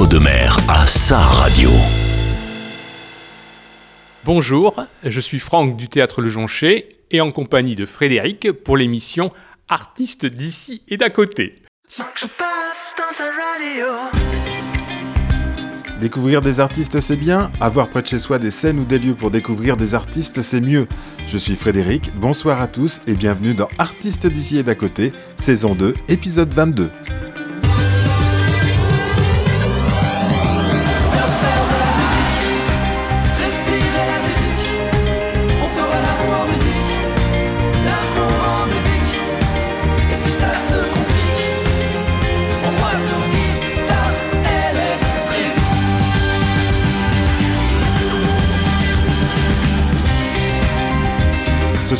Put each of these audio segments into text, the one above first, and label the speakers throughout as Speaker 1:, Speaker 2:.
Speaker 1: l'entre-deux-mer à sa radio.
Speaker 2: Bonjour, je suis Franck du Théâtre Le Joncher et en compagnie de Frédéric pour l'émission Artistes d'ici et d'à côté.
Speaker 3: Découvrir des artistes, c'est bien. Avoir près de chez soi des scènes ou des lieux pour découvrir des artistes, c'est mieux. Je suis Frédéric, bonsoir à tous et bienvenue dans Artistes d'ici et d'à côté, saison 2, épisode 22.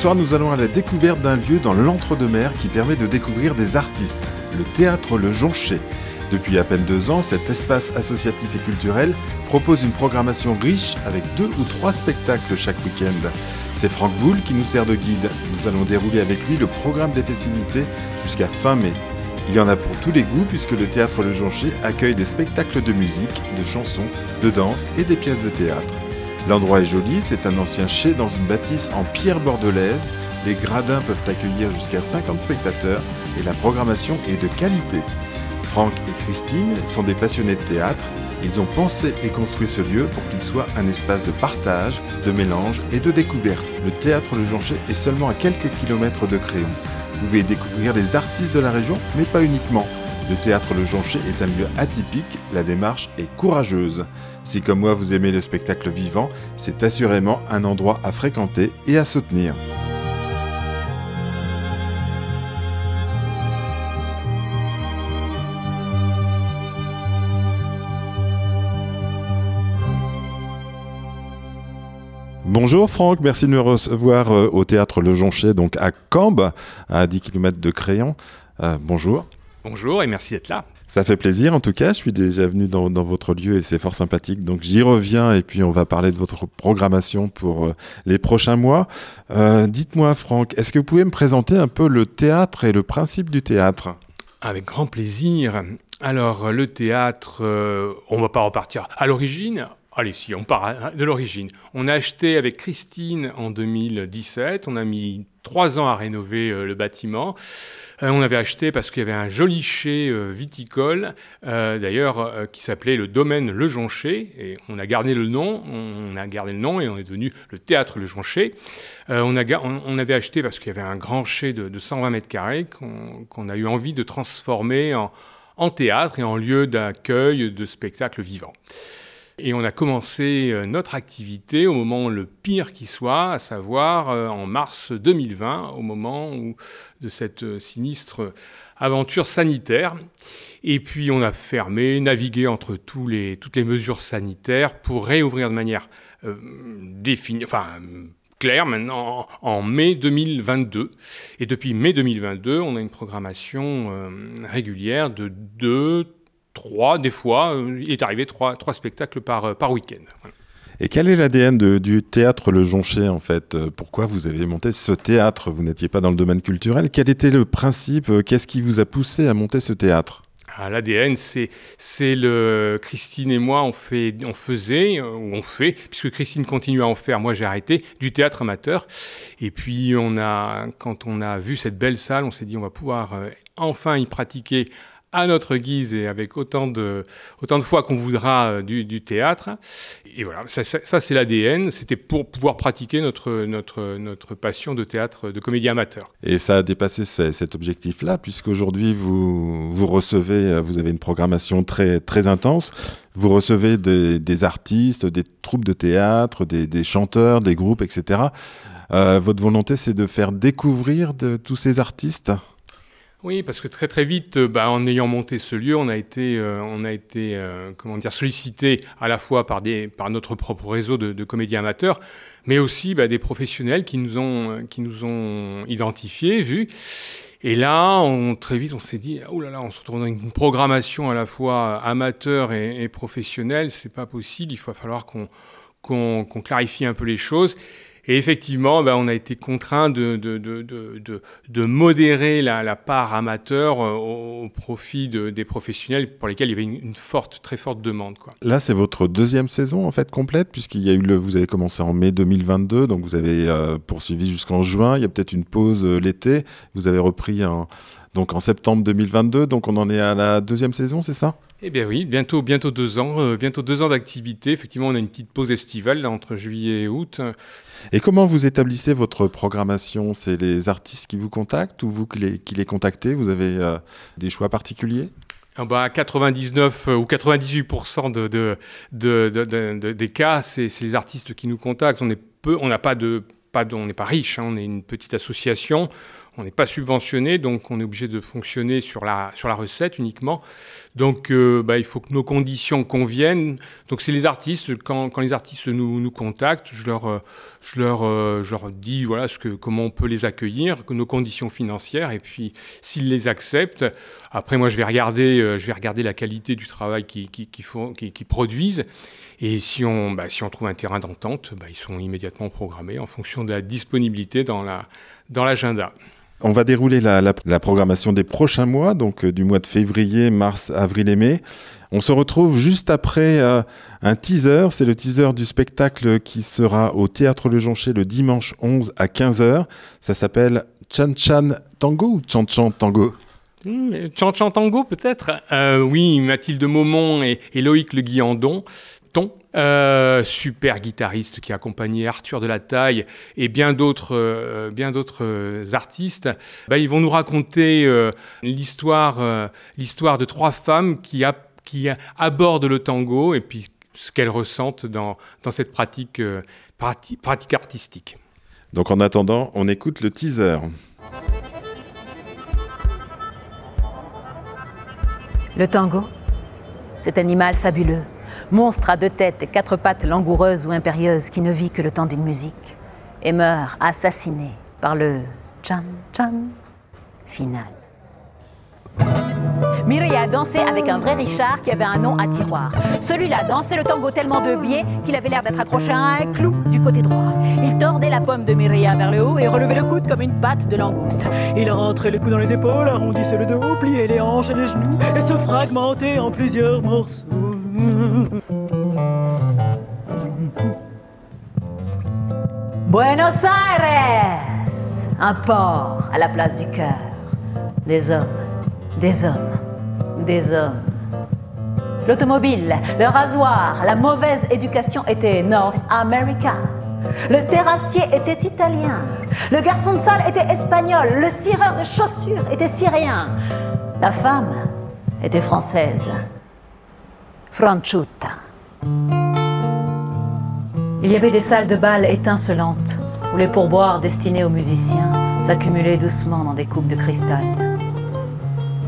Speaker 3: Soir, nous allons à la découverte d'un lieu dans l'entre-deux-mer qui permet de découvrir des artistes, le théâtre Le Joncher. Depuis à peine deux ans, cet espace associatif et culturel propose une programmation riche avec deux ou trois spectacles chaque week-end. C'est Franck Boulle qui nous sert de guide. Nous allons dérouler avec lui le programme des festivités jusqu'à fin mai. Il y en a pour tous les goûts puisque le théâtre Le Joncher accueille des spectacles de musique, de chansons, de danse et des pièces de théâtre. L'endroit est joli, c'est un ancien chai dans une bâtisse en pierre bordelaise. Les gradins peuvent accueillir jusqu'à 50 spectateurs et la programmation est de qualité. Franck et Christine sont des passionnés de théâtre. Ils ont pensé et construit ce lieu pour qu'il soit un espace de partage, de mélange et de découverte. Le théâtre Le Joncher est seulement à quelques kilomètres de Créon. Vous pouvez découvrir les artistes de la région, mais pas uniquement. Le théâtre Le Joncher est un lieu atypique, la démarche est courageuse. Si comme moi vous aimez le spectacle vivant, c'est assurément un endroit à fréquenter et à soutenir. Bonjour Franck, merci de me recevoir euh, au théâtre Le Joncher, donc à Cambes, à 10 km de Créon. Euh, bonjour.
Speaker 2: Bonjour et merci d'être là.
Speaker 3: Ça fait plaisir en tout cas, je suis déjà venu dans, votre lieu et c'est fort sympathique. Donc j'y reviens et puis on va parler de votre programmation pour euh, les prochains mois. Euh, dites-moi Franck, est-ce que vous pouvez me présenter un peu le théâtre et le principe du théâtre?
Speaker 2: Avec grand plaisir. Alors le théâtre, euh, on va pas repartir à l'origine. Allez, si, on part de l'origine. On a acheté avec Christine en 2017, on a mis trois ans à rénover le bâtiment. Euh, on avait acheté parce qu'il y avait un joli chai euh, viticole, euh, d'ailleurs, qui s'appelait le domaine Le Joncher. Et on a gardé le nom, on a gardé le nom et on est devenu le théâtre Le Joncher. on, avait acheté parce qu'il y avait un grand chai de, 120 mètres carrés qu'on a eu envie de transformer en théâtre et en lieu d'accueil de spectacles vivants. Et on a commencé euh, notre activité au moment le pire qui soit, à savoir euh, en mars 2020, au moment de cette euh, sinistre aventure sanitaire. Et puis on a fermé, navigué entre toutes les mesures sanitaires pour réouvrir de manière définie, enfin claire maintenant en, mai 2022. Et depuis mai 2022, on a une programmation régulière de deux, trois, des fois, euh, il est arrivé trois, trois spectacles par, euh, par week-end.
Speaker 3: Et quel est l'ADN du théâtre Le Joncher en fait? Euh, Pourquoi vous avez monté ce théâtre? Vous n'étiez pas dans le domaine culturel. Quel était le principe? Qu'est-ce qui vous a poussé à monter ce théâtre?
Speaker 2: Ah, L'ADN, c'est, c'est le Christine et moi, on, fait, on faisait, ou on fait, puisque Christine continue à en faire, moi j'ai arrêté, du théâtre amateur. Et puis on a, quand on a vu cette belle salle, on s'est dit on va pouvoir enfin y pratiquer à notre guise et avec autant de, autant de fois qu'on voudra euh, du, théâtre. Et voilà, ça, c'est l'ADN, c'était pour pouvoir pratiquer notre, notre, notre passion de théâtre, de comédie amateur.
Speaker 3: Et ça a dépassé cet objectif-là, puisqu'aujourd'hui vous, vous recevez, euh, vous avez une programmation très, très intense, vous recevez des, artistes, des troupes de théâtre, des, chanteurs, des groupes, etc. Euh, votre volonté, c'est de faire découvrir tous ces artistes?
Speaker 2: Oui, parce que très très vite, euh, bah, en ayant monté ce lieu, on a été, euh, on a été euh, comment dire, sollicité à la fois par, des, par notre propre réseau de, comédiens amateurs, mais aussi bah, des professionnels qui nous ont, qui nous ont identifiés, vus. Et là, très vite, on s'est dit, oh là là, on se retrouve dans une programmation à la fois amateur et, et professionnelle, c'est pas possible, il va falloir qu'on qu'on clarifie un peu les choses. Et effectivement, ben, on a été contraint de, de, de, de modérer la, part amateur euh, au, profit des professionnels pour lesquels il y avait une, forte, très forte demande.
Speaker 3: Là, c'est votre deuxième saison en fait complète, puisqu'il y a eu le, vous avez commencé en mai 2022, donc vous avez euh, poursuivi jusqu'en juin. Il y a peut-être une pause euh, l'été. Vous avez repris en, donc en septembre 2022. Donc on en est à la deuxième saison, c'est ça?
Speaker 2: Eh bien oui, bientôt, bientôt deux ans, bientôt deux ans d'activité. Effectivement, on a une petite pause estivale entre juillet et août.
Speaker 3: Et comment vous établissez votre programmation? C'est les artistes qui vous contactent ou vous qui les, qui les contactez? Vous avez euh, des choix particuliers?
Speaker 2: Ah bah, 99 ou 98% de, de, de, des cas, c'est les artistes qui nous contactent. On est peu, on n'a pas de, pas on n'est pas riche, hein. on est une petite association on n'est pas subventionné, donc on est obligé de fonctionner sur la, sur la recette uniquement. Donc euh, bah, il faut que nos conditions conviennent. Donc c'est les artistes, quand, quand, les artistes nous, nous contactent, je leur, euh, je leur, euh, je leur dis voilà, ce que, comment on peut les accueillir, nos conditions financières, et puis s'ils les acceptent, après moi je vais regarder, je vais regarder la qualité du travail qu'ils qui, qui, produisent. Et si on, bah, si on trouve un terrain d'entente, bah, ils sont immédiatement programmés en fonction de la disponibilité dans l'agenda. La, dans
Speaker 3: on va dérouler la, programmation des prochains mois, donc euh, du mois de février, mars, avril et mai. On se retrouve juste après euh, un teaser. C'est le teaser du spectacle qui sera au Théâtre Le Joncher le dimanche 11 à 15h. Ça s'appelle Chan Chan Tango ou Chan Chan Tango?
Speaker 2: Hmm, Chan Chan Tango peut-être euh, Oui, Mathilde Maumont et, et Loïc Le Guillandon. Euh, super guitariste qui a accompagné Arthur de la Taille et bien d'autres euh, bien d'autres euh, artistes. Bah, ils vont nous raconter l'histoire l'histoire de trois femmes qui, a, qui abordent le tango et puis ce qu'elles ressentent dans, dans cette pratique, pratique artistique.
Speaker 3: Donc en attendant, on écoute le teaser.
Speaker 4: Le tango, cet animal fabuleux monstre à deux têtes quatre pattes langoureuses ou impérieuses qui ne vit que le temps d'une musique, et meurt assassiné par le chan chan final. Mireille a dansé avec un vrai Richard qui avait un nom à tiroir. Celui-là dansait le tango tellement de biais qu'il avait l'air d'être accroché à un clou du côté droit. Il tordait la pomme de Mireille vers le haut et relevait le coude comme une patte de langouste. Il rentrait le cou dans les épaules, arrondissait le dos, pliait les hanches et les genoux et se fragmentait en plusieurs morceaux. Buenos Aires, un port à la place du cœur. Des hommes, des hommes, des hommes. L'automobile, le rasoir, la mauvaise éducation étaient North America. Le terrassier était italien. Le garçon de salle était espagnol. Le cireur de chaussures était syrien. La femme était française. Franchuta. Il y avait des salles de bal étincelantes où les pourboires destinés aux musiciens s'accumulaient doucement dans des coupes de cristal.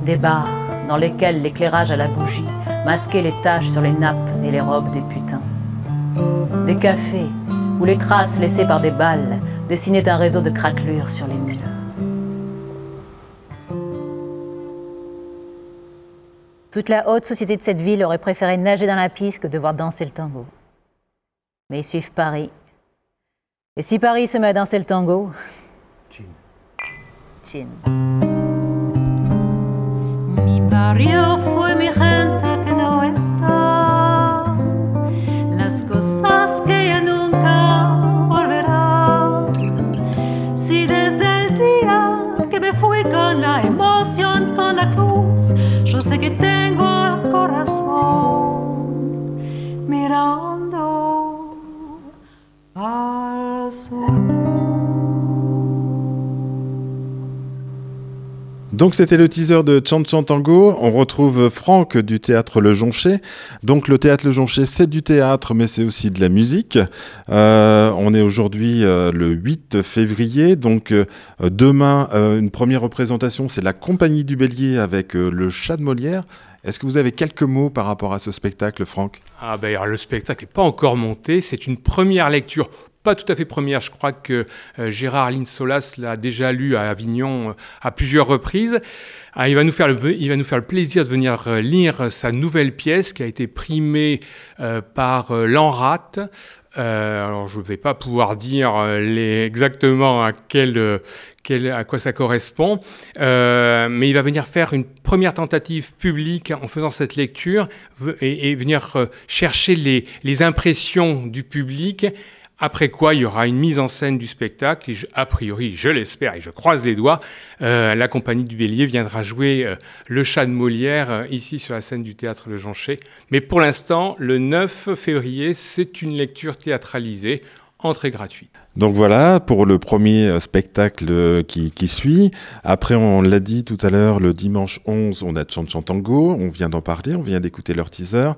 Speaker 4: Des bars dans lesquels l'éclairage à la bougie masquait les taches sur les nappes et les robes des putains. Des cafés où les traces laissées par des balles dessinaient un réseau de craquelures sur les murs. Toute la haute société de cette ville aurait préféré nager dans la piste que de voir danser le tango. Mais ils suivent Paris. Et si Paris se met à danser le tango? Chin. Chin. Mi barrio fue mi gente sé que te
Speaker 3: Donc c'était le teaser de Chant Chant Tango. On retrouve Franck du théâtre Le Joncher. Donc le théâtre Le Joncher, c'est du théâtre, mais c'est aussi de la musique. Euh, on est aujourd'hui euh, le 8 février. Donc euh, demain, une première représentation, c'est la Compagnie du Bélier avec le chat de Molière. Est-ce que vous avez quelques mots par rapport à ce spectacle, Franck?
Speaker 2: Ah ben le spectacle n'est pas encore monté. C'est une première lecture pas tout à fait première. Je crois que Gérard Linsolas l'a déjà lu à Avignon à plusieurs reprises. Ah, il, va nous faire le, il va nous faire le plaisir de venir lire sa nouvelle pièce qui a été primée par l'ANRAT. alors je ne vais pas pouvoir dire exactement à quel, à quoi ça correspond. Euh, mais il va venir faire une première tentative publique en faisant cette lecture et, venir euh, chercher les, les, impressions du public. Après quoi, il y aura une mise en scène du spectacle. A priori, je l'espère et je croise les doigts, euh, la compagnie du Bélier viendra jouer le chat de Molière ici sur la scène du théâtre Le Jonché. Mais pour l'instant, le 9 février, c'est une lecture théâtralisée, entrée gratuite.
Speaker 3: Donc voilà pour le premier euh, spectacle euh, qui, suit. Après, on l'a dit tout à l'heure, le dimanche 11, on a Chant Tango. On vient d'en parler, on vient d'écouter leur teaser.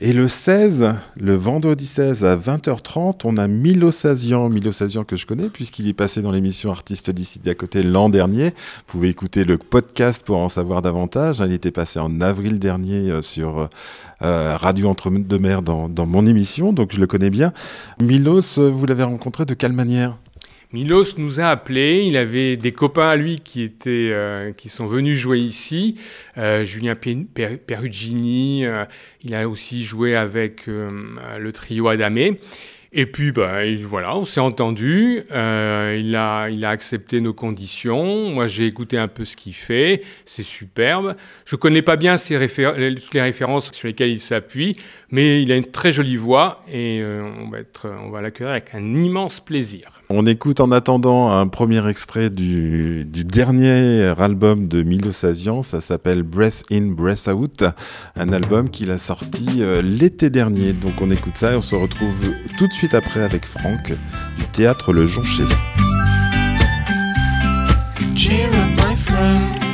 Speaker 3: Et le 16, le vendredi 16 à 20h30, on a Milo Sazian. Milo Sazian que je connais puisqu'il est passé dans l'émission Artistes d'ici d'à côté l'an dernier. Vous pouvez écouter le podcast pour en savoir davantage. Il était passé en avril dernier euh, sur Radio Entre-deux-Mers dans, dans mon émission, donc je le connais bien. Milos, vous l'avez rencontré de quelle manière?
Speaker 2: Milos nous a appelés, il avait des copains à lui qui, étaient, euh, qui sont venus jouer ici, euh, Julien Perugini, euh, il a aussi joué avec le trio Adamé. Et puis, bah, voilà, on s'est entendu. Euh, il, a, il a accepté nos conditions. Moi, j'ai écouté un peu ce qu'il fait. C'est superbe. Je ne connais pas bien toutes les références sur lesquelles il s'appuie, mais il a une très jolie voix et euh, on va, être, on va l'accueillir avec un immense plaisir.
Speaker 3: On écoute en attendant un premier extrait du, du dernier album de Milo Sazian. Ça s'appelle Breath In, Breath Out, un album qu'il a sorti euh, l'été dernier. Donc, on écoute ça et on se retrouve tout de suite suite après avec Franck du théâtre Le de retour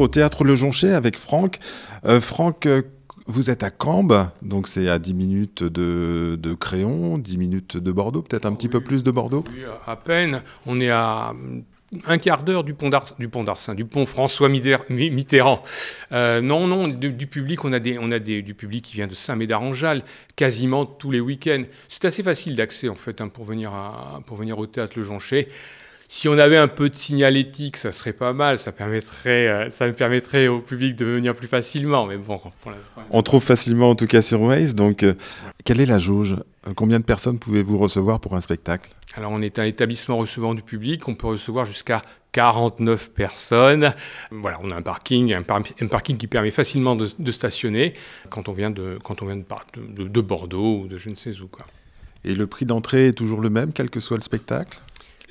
Speaker 3: au théâtre Le Jonché avec Franck. Euh, Franck, euh, vous êtes à Cambes, donc c'est à 10 minutes de, de Créon, 10 minutes de Bordeaux, peut-être un petit peu plus de Bordeaux
Speaker 2: Oui, à peine. On est à un quart d'heure du pont du pont d'Arsin, du pont François Mitter- Mi- Mitterrand. Euh, non, non, du, du public, on a, des, on a des, du public qui vient de Saint-Médard-en-Jalles, quasiment tous les week-ends. C'est assez facile d'accès, en fait, hein, pour, venir à- pour venir au théâtre Le Jonché. Si on avait un peu de signalétique, ça serait pas mal. Ça permettrait, euh, ça me permettrait au public de venir plus facilement. Mais bon, pour l'instant.
Speaker 3: On trouve facilement en tout cas sur Waze, donc euh, quelle est la jauge? Euh, Combien de personnes pouvez-vous recevoir pour un spectacle?
Speaker 2: Alors, on est un établissement recevant du public. On peut recevoir jusqu'à 49 personnes. Voilà, on a un parking, un, par- un parking qui permet facilement de, de stationner quand on vient, de, quand on vient de Bordeaux ou de je ne sais où. Quoi.
Speaker 3: Et le prix d'entrée est toujours le même, quel que soit le spectacle?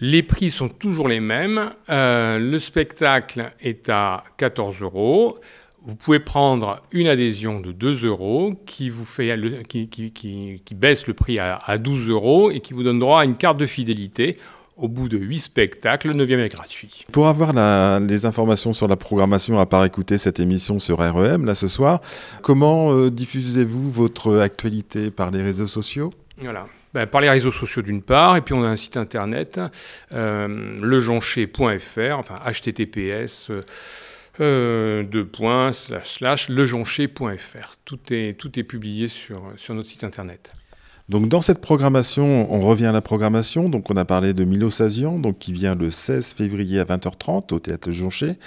Speaker 2: Les prix sont toujours les mêmes. Euh, le spectacle est à 14 euros. Vous pouvez prendre une adhésion de 2 euros qui, vous fait le- qui, qui- qui- qui baisse le prix à, à 12 euros et qui vous donne droit à une carte de fidélité. Au bout de 8 spectacles, le 9e est gratuit.
Speaker 3: Pour avoir la- les informations sur la programmation, à part écouter cette émission sur REM, là ce soir, comment euh, diffusez-vous votre actualité par les réseaux sociaux?
Speaker 2: Voilà. Ben, par les réseaux sociaux d'une part, et puis on a un site internet, euh, lejoncher.fr, enfin https euh, euh, deux points, slash, slash, lejoncher.fr. Tout est, tout est publié sur, sur notre site internet.
Speaker 3: Donc dans cette programmation, on revient à la programmation. Donc on a parlé de Milo Sazian, donc qui vient le 16 février à 20h30 au théâtre Jonché.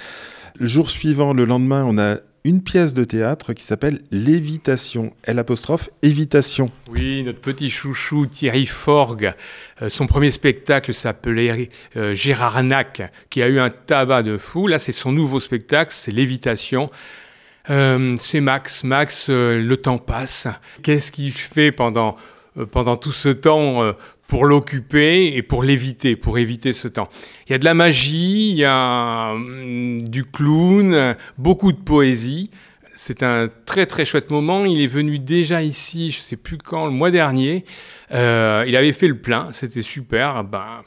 Speaker 3: Le jour suivant, le lendemain, on a une pièce de théâtre qui s'appelle Lévitation. L apostrophe évitation.
Speaker 2: Oui, notre petit chouchou Thierry Forgue, euh, son premier spectacle s'appelait euh, Gérard Nac, qui a eu un tabac de fou. Là, c'est son nouveau spectacle, c'est Lévitation. Euh, c'est Max. Max, euh, le temps passe. Qu'est-ce qu'il fait pendant, pendant tout ce temps pour l'occuper et pour l'éviter, pour éviter ce temps Il y a de la magie, il y a hum, du clown, beaucoup de poésie. C'est un très très chouette moment. Il est venu déjà ici, je sais plus quand, le mois dernier. Euh, il avait fait le plein, c'était super. Ben,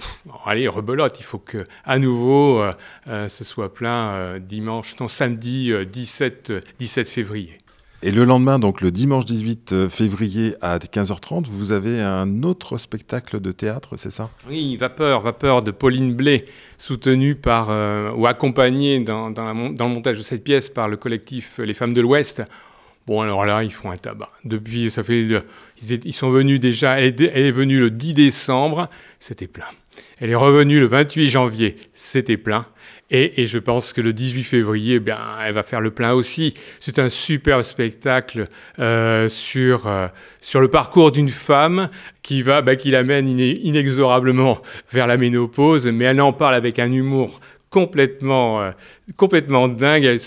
Speaker 2: allez, rebelote. Il faut que à nouveau euh, euh, ce soit plein dimanche, non samedi euh, 17, euh, 17 février.
Speaker 3: Et le lendemain, donc le dimanche 18 février à 15h30, vous avez un autre spectacle de théâtre, c'est ça?
Speaker 2: Oui, Vapeur, Vapeur de Pauline Blé, soutenue par euh, ou accompagnée dans, dans, le montage de cette pièce par le collectif Les Femmes de l'Ouest. Bon, alors là, ils font un tabac. Depuis, ça fait, euh, ils, sont venus déjà. Elle est venue le 10 décembre, c'était plein. Elle est revenue le 28 janvier, c'était plein. Et, je pense que le 18 février, eh bien, elle va faire le plein aussi. C'est un super spectacle euh, sur, euh, sur le parcours d'une femme qui va, bah, qui l'amène inexorablement vers la ménopause, mais elle en parle avec un humour complètement, euh, complètement dingue,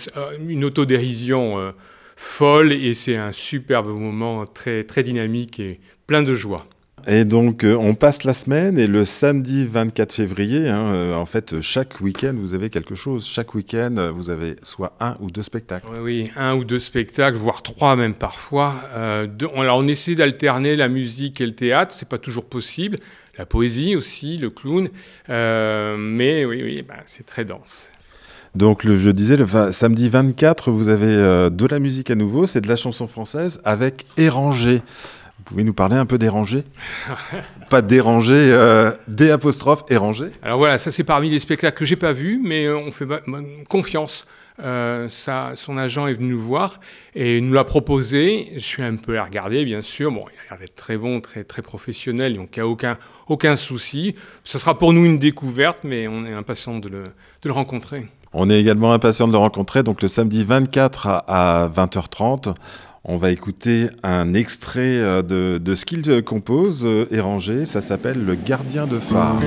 Speaker 2: une autodérision folle, et c'est un superbe moment très, très dynamique et plein de joie.
Speaker 3: Et donc, euh, on passe la semaine et le samedi 24 février, hein, euh, en fait, chaque week-end, vous avez quelque chose. Chaque week-end, euh, vous avez soit un ou deux spectacles.
Speaker 2: Oui, oui, un ou deux spectacles, voire trois même parfois. Euh, deux- on, alors on essaie d'alterner la musique et le théâtre, c'est pas toujours possible. La poésie aussi, le clown, mais oui, oui, bah, c'est très dense.
Speaker 3: Donc, le, je disais, le samedi 24, vous avez de la musique à nouveau, c'est de la chanson française avec Éranger. Vous pouvez nous parler un peu d'Éranger Pas déranger, euh, D apostrophe Éranger
Speaker 2: Alors voilà, ça c'est parmi les spectacles que j'ai pas vus, mais euh, on fait confiance. Euh, ça, son agent est venu nous voir et nous l'a proposé. Je suis un peu à regarder, bien sûr. Bon, il a l'air d'être très bon, très très professionnel, donc il n'y a aucun aucun souci. Ce sera pour nous une découverte, mais on est impatient de le, de le rencontrer.
Speaker 3: On est également impatient de le rencontrer. Donc, le samedi 24 à, à 20h30, on va écouter un extrait euh, de, de ce qu'il compose, euh, Éranger. Ça s'appelle Le gardien de phare.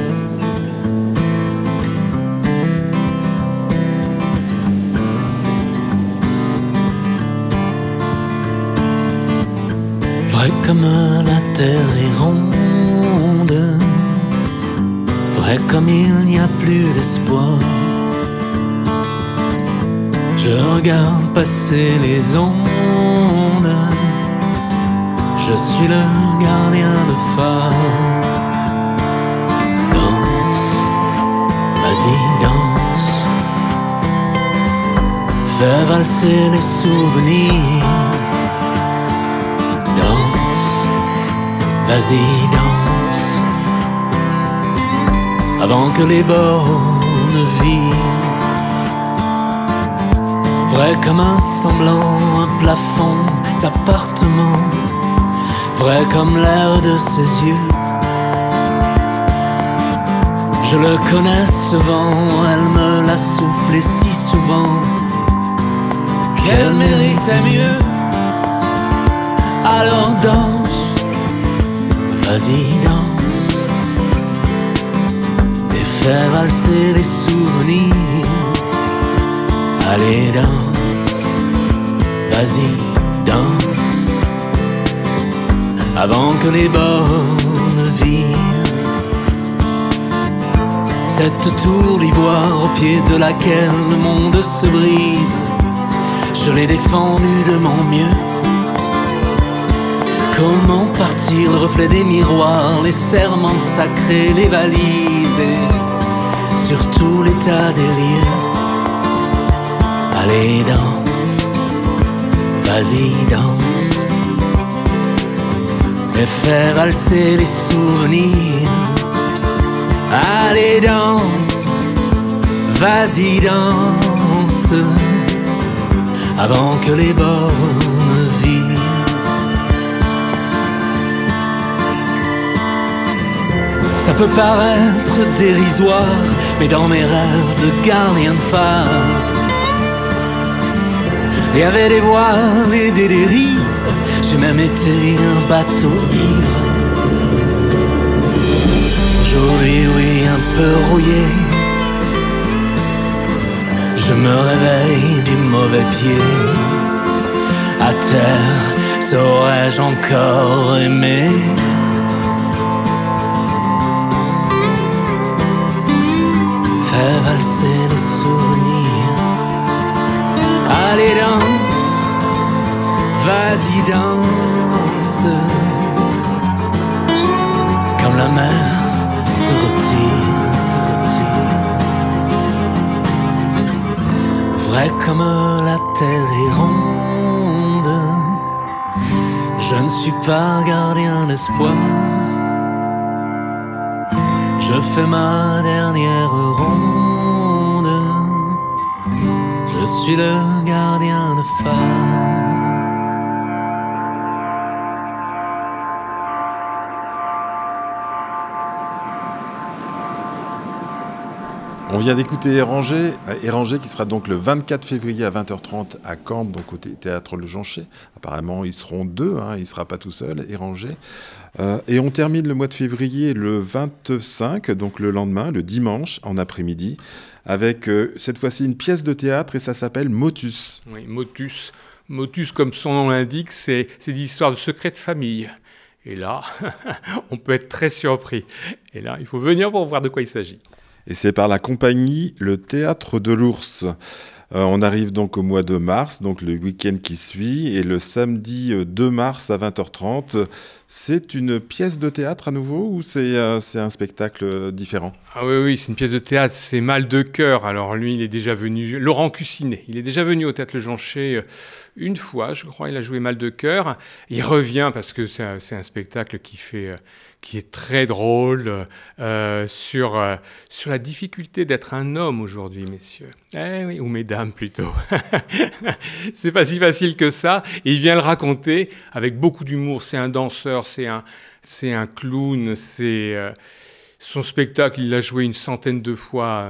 Speaker 5: Vrai comme la terre est ronde, vrai comme il n'y a plus d'espoir. Je regarde passer les ondes, je suis le gardien de phare. Danse, vas-y danse, Fais valser les souvenirs. Danse, vas-y, danse. Avant que les bornes virent. Vrai comme un semblant, un plafond d'appartement. Vrai comme l'air de ses yeux. Je le connais ce vent, elle me l'a soufflé si souvent qu'elle méritait mieux. Alors danse, vas-y danse, et fais valser les souvenirs. Allez danse, vas-y danse, avant que les bornes virent. Cette tour d'ivoire au pied de laquelle le monde se brise, je l'ai défendue de mon mieux. Comment partir le reflet des miroirs, les serments sacrés, les valises et surtout l'état des lieux. Allez danse, vas-y danse, et fais valser les souvenirs. Allez danse, vas-y danse, avant que les bornes virent. Ça peut paraître dérisoire, mais dans mes rêves de gardien de phare, il y avait des voiles et des dérives, j'ai même été un bateau ivre. Aujourd'hui, oui, un peu rouillé. Je me réveille du mauvais pied. À terre, saurais-je encore aimer Fais valser vas-y, danse. Comme la mer se retire, se retire. Vrai comme la terre est ronde, je ne suis pas gardien d'espoir. Je fais ma dernière ronde, je suis le gardien de phare.
Speaker 3: On vient d'écouter Éranger, Éranger qui sera donc le 24 février à 20h30 à Caen, donc au thé- théâtre Le Joncher. Apparemment, ils seront deux, hein, il ne sera pas tout seul, Éranger. Euh, et on termine le mois de février le 25, donc le lendemain, le dimanche, en après-midi, avec euh, cette fois-ci une pièce de théâtre et ça s'appelle Motus.
Speaker 2: Oui, motus. Motus, comme son nom l'indique, c'est des histoires de secrets de famille. Et là, on peut être très surpris. Et là, il faut venir pour voir de quoi il s'agit.
Speaker 3: Et c'est par la compagnie Le Théâtre de l'Ours. Euh, on arrive donc au mois de mars, donc le week-end qui suit, et le samedi euh, 2 mars à 20h30, c'est une pièce de théâtre à nouveau ou c'est euh, un spectacle euh, différent?
Speaker 2: Ah oui, oui, c'est une pièce de théâtre, c'est Mal de cœur. Alors lui, il est déjà venu, Laurent Cussinet, il est déjà venu au Théâtre Le Joncher euh, une fois, je crois, il a joué Mal de cœur. Il revient parce que c'est un, un spectacle qui fait... euh, qui est très drôle euh, sur, euh, sur la difficulté d'être un homme aujourd'hui, messieurs. Eh ou mesdames plutôt. c'est pas si facile que ça. Il vient le raconter avec beaucoup d'humour. C'est un danseur, c'est un, c'est un clown, c'est... euh, son spectacle, il l'a joué une centaine de fois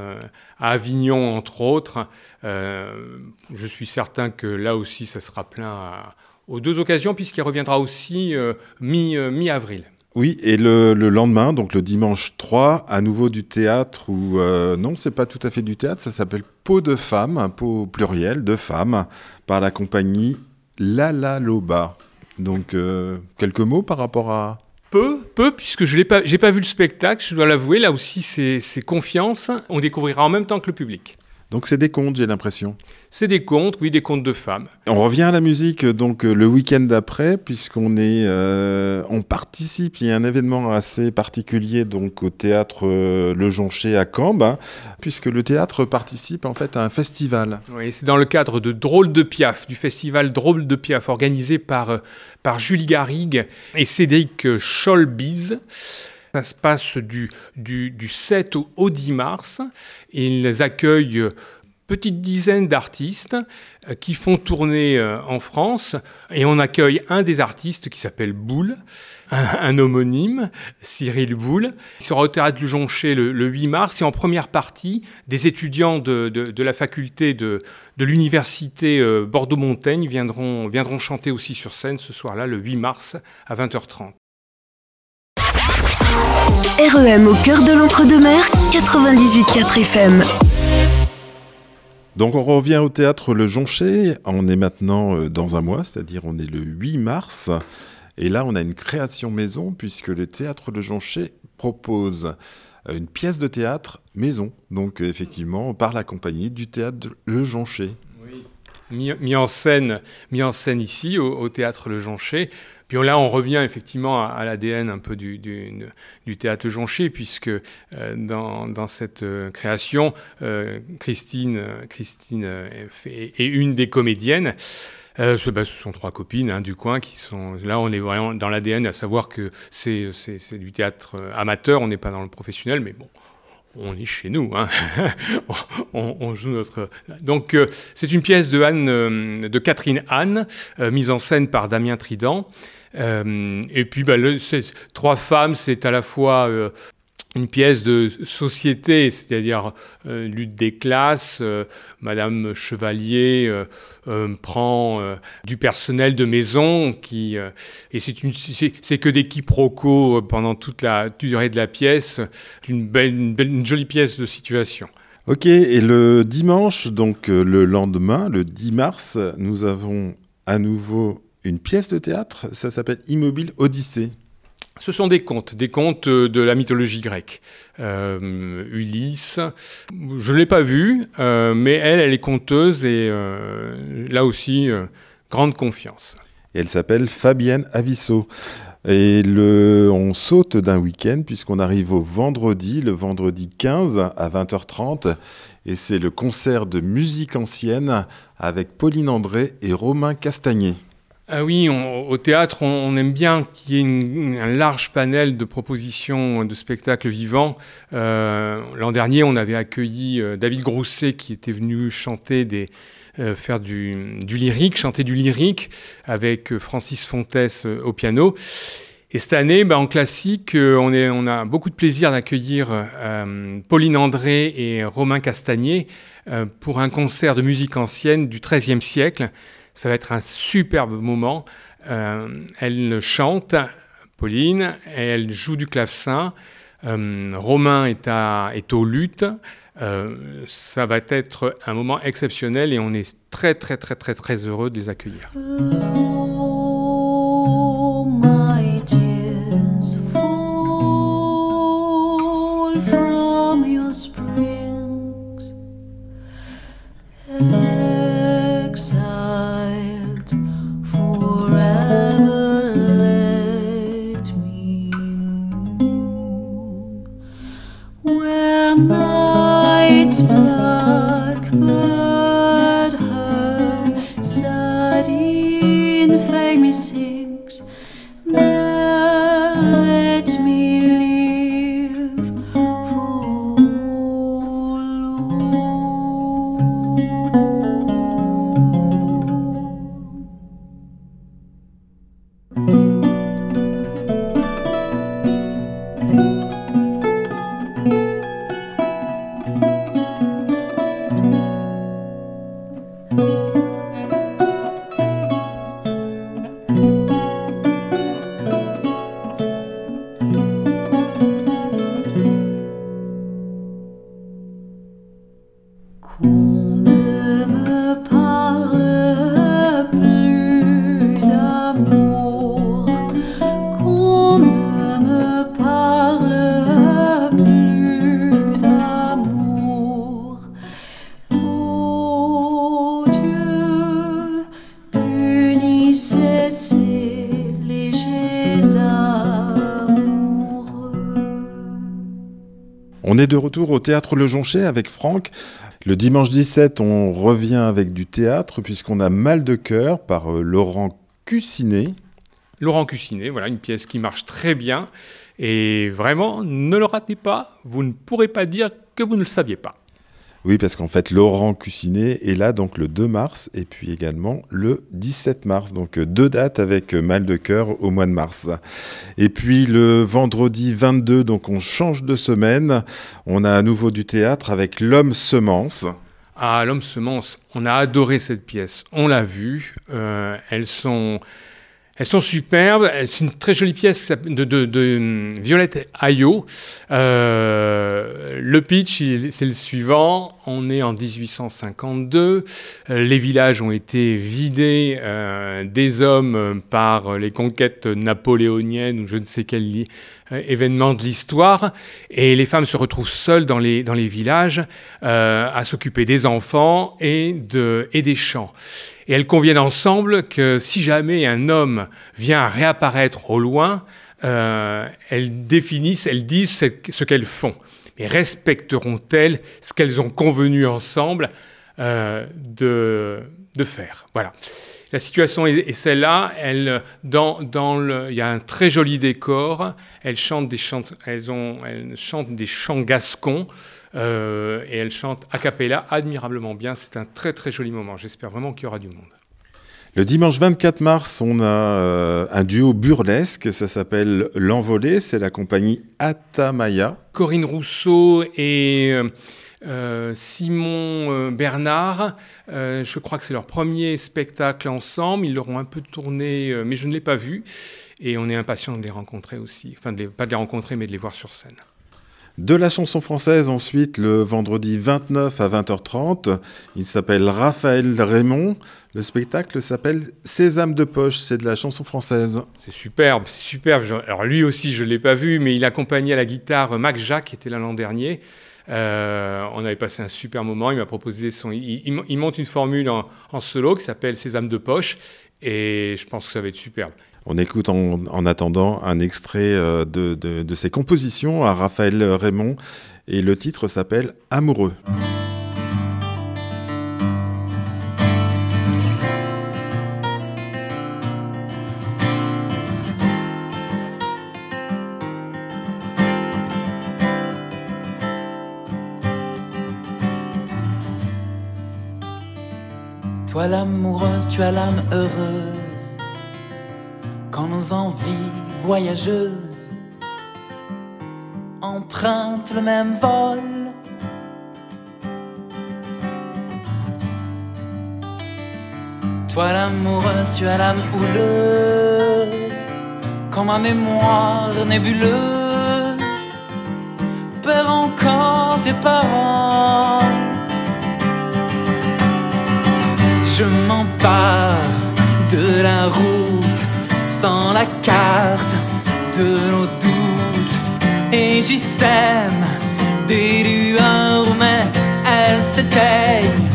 Speaker 2: à Avignon, entre autres. Je suis certain que là aussi, ça sera plein aux deux occasions, puisqu'il reviendra aussi mi, mi-avril.
Speaker 3: Oui, et le, le lendemain, donc le dimanche 3, à nouveau du théâtre, ou euh, non, c'est pas tout à fait du théâtre, ça s'appelle Peau de femme, un pot pluriel de femmes, par la compagnie La La Loba. Donc, euh, quelques mots par rapport à...
Speaker 2: Peu, peu, puisque je n'ai pas, vu le spectacle, je dois l'avouer. Là aussi, c'est confiance. On découvrira en même temps que le public.
Speaker 3: Donc c'est des contes, j'ai l'impression.
Speaker 2: C'est des contes, oui, des contes de femmes.
Speaker 3: On revient à la musique donc euh, le week-end d'après, puisqu'on est, euh, on participe. Il y a un événement assez particulier donc au théâtre euh, Le Jonché à Cambes, hein, puisque le théâtre participe en fait à un festival.
Speaker 2: Oui, c'est dans le cadre de Drôle de Piaf, du festival Drôle de Piaf, organisé par, par Julie Garrigue et Cédric Scholbiz. Ça se passe du, du, du 7 au, au 10 mars. Ils accueillent petite dizaine d'artistes euh, qui font tourner euh, en France et on accueille un des artistes qui s'appelle Boule, un, homonyme, Cyril Boule. Il sera au théâtre du Jonché le, 8 mars et en première partie, des étudiants de, de, la faculté de, de l'université euh, Bordeaux-Montaigne viendront, viendront chanter aussi sur scène ce soir-là, le 8 mars à 20h30.
Speaker 6: REM au cœur de l'entre-deux-mer, 98.4 FM.
Speaker 3: Donc on revient au théâtre Le Jonché. On est maintenant euh, dans un mois, c'est-à-dire on est le 8 mars. Et là, on a une création maison puisque le théâtre Le Jonché propose euh, une pièce de théâtre maison. Donc effectivement, par la compagnie du théâtre Le Jonché.
Speaker 2: Mis, en scène, mis en scène ici au théâtre Le Jonché puis là, on revient effectivement à, l'ADN un peu du, théâtre jonché, puisque euh, dans, cette euh, création, euh, Christine, Christine est, une des comédiennes. Bah, ce sont trois copines hein, du coin qui sont là. On est vraiment dans l'ADN, à savoir que c'est du théâtre amateur. On n'est pas dans le professionnel, mais bon, on est chez nous, hein. on, joue notre. Donc c'est une pièce de de Catherine Anne, mise en scène par Damien Trident. Euh, et puis, bah, trois femmes, c'est à la fois euh, une pièce de société, c'est-à-dire euh, lutte des classes. Madame Chevalier prend du personnel de maison qui et c'est que des quiproquos pendant toute la durée de la pièce, une une, belle, une jolie pièce de situation.
Speaker 3: Ok, et le dimanche, donc le lendemain, le 10 mars, nous avons à nouveau une pièce de théâtre, ça s'appelle Immobile Odyssée.
Speaker 2: Ce sont des contes, des contes euh, de la mythologie grecque. Euh, Ulysse, je ne l'ai pas vue, euh, mais elle, elle est conteuse et là aussi, grande confiance.
Speaker 3: Elle s'appelle Fabienne Avisso. Et on saute d'un week-end puisqu'on arrive au vendredi, le vendredi 15 à 20h30. Et c'est le concert de musique ancienne avec Pauline André et Romain Castagnet.
Speaker 2: Ah oui, au théâtre, on, aime bien qu'il y ait un large panel de propositions de spectacles vivants. Euh, l'an dernier, on avait accueilli euh, David Grousset qui était venu chanter des, euh, faire du, lyrique, chanter du lyrique avec Francis Fontes au piano. Et cette année, bah, en classique, on, a beaucoup de plaisir d'accueillir Pauline André et Romain Castagnier pour un concert de musique ancienne du XIIIe siècle. Ça va être un superbe moment. Euh, elle chante, Pauline, et elle joue du clavecin. Euh, Romain est, à, est aux luttes. Euh, ça va être un moment exceptionnel et on est très très très très très heureux de les accueillir.
Speaker 3: Retour au théâtre Le Jonché avec Franck. Le dimanche 17, on revient avec du théâtre puisqu'on a Mal de cœur par euh, Laurent Cussinet.
Speaker 2: Laurent Cussinet, voilà une pièce qui marche très bien et vraiment ne le ratez pas, vous ne pourrez pas dire que vous ne le saviez pas.
Speaker 3: Oui, parce qu'en fait, Laurent Cussinet est là donc le 2 mars et puis également le 17 mars. Donc euh, deux dates avec euh, Mal de cœur au mois de mars. Et puis le vendredi 22, donc on change de semaine. On a à nouveau du théâtre avec L'homme semence.
Speaker 2: Ah, L'homme semence, on a adoré cette pièce. On l'a vue. Euh, elles sont elles sont superbes. C'est une très jolie pièce de, de, hum, Violette Ayot. Euh, le pitch, c'est le suivant. On est en 1852. Euh, les villages ont été vidés euh, des hommes par les conquêtes napoléoniennes ou je ne sais quel événement de l'histoire. Et les femmes se retrouvent seules dans les, villages à s'occuper des enfants et des champs et elles conviennent ensemble que si jamais un homme vient réapparaître au loin, euh, elles définissent, elles disent ce qu'elles font. Mais respecteront-elles ce qu'elles ont convenu ensemble euh, de, faire? Voilà. La situation est, celle-là. Elle, dans, dans il y a un très joli décor. Elles chantent des chants, elles ont, elles chantent des chants gascons. Euh, et elle chante a cappella admirablement bien. C'est un très très joli moment. J'espère vraiment qu'il y aura du monde.
Speaker 3: Le dimanche 24 mars, on a euh, un duo burlesque, ça s'appelle L'Envolée, c'est la compagnie Atamaya.
Speaker 2: Corinne Rousseau et euh, Simon Bernard, je crois que c'est leur premier spectacle ensemble, ils l'auront un peu tourné, mais je ne l'ai pas vu, et on est impatient de les rencontrer aussi, enfin pas de les rencontrer, mais de les voir sur scène.
Speaker 3: De la chanson française ensuite le vendredi 29 à 20h30. Il s'appelle Raphaël Raymond. Le spectacle s'appelle Sésame de poche. C'est de la chanson française.
Speaker 2: C'est superbe, c'est superbe. Alors lui aussi je ne l'ai pas vu, mais il accompagnait à la guitare Max Jacques qui était là l'an dernier. Euh, on avait passé un super moment. Il m'a proposé son. Il, monte une formule en, en solo qui s'appelle Sésame de poche. Et je pense que ça va être superbe.
Speaker 3: On écoute en, attendant un extrait euh, de, ses compositions à Raphaël Raymond et le titre s'appelle Amoureux.
Speaker 5: Toi l'amoureuse, tu as l'âme heureuse quand nos envies voyageuses empruntent le même vol. Toi l'amoureuse, tu as l'âme houleuse, quand ma mémoire nébuleuse perd encore tes paroles. Je m'empare de la route sans la carte de nos doutes. Et j'y sème des lueurs, mais elles s'éteignent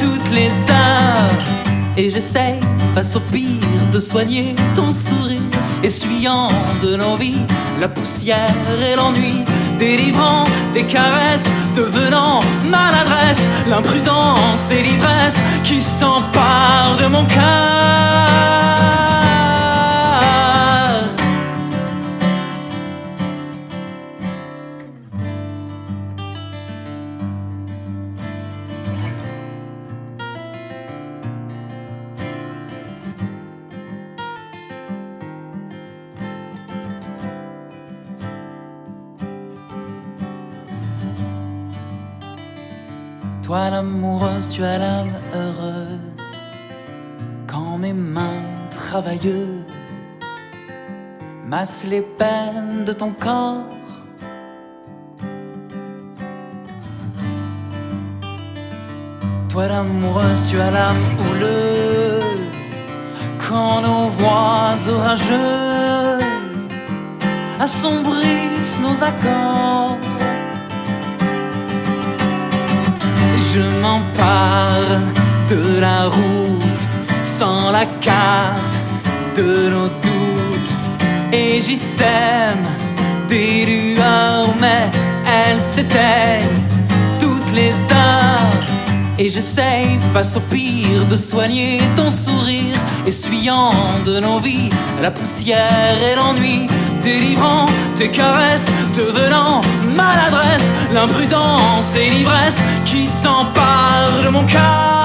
Speaker 5: toutes les heures. Et j'essaye, face au pire, de soigner ton sourire, essuyant de nos vies la poussière et l'ennui, délivrant des caresses, devenant maladresse, l'imprudence et l'ivresse qui s'emparent de mon cœur. Toi l'amoureuse, tu as l'âme heureuse. Quand mes mains travailleuses massent les peines de ton corps. Toi l'amoureuse, tu as l'âme houleuse. Quand nos voix orageuses assombrissent nos accords. Je m'empare de la route sans la carte de nos doutes et j'y sème des lueurs mais elles s'éteignent toutes les heures. Et j'essaye face au pire de soigner ton sourire, essuyant de nos vies la poussière et l'ennui, délivrant tes caresses, devenant maladresse, l'imprudence et l'ivresse qui s'emparent de mon cœur.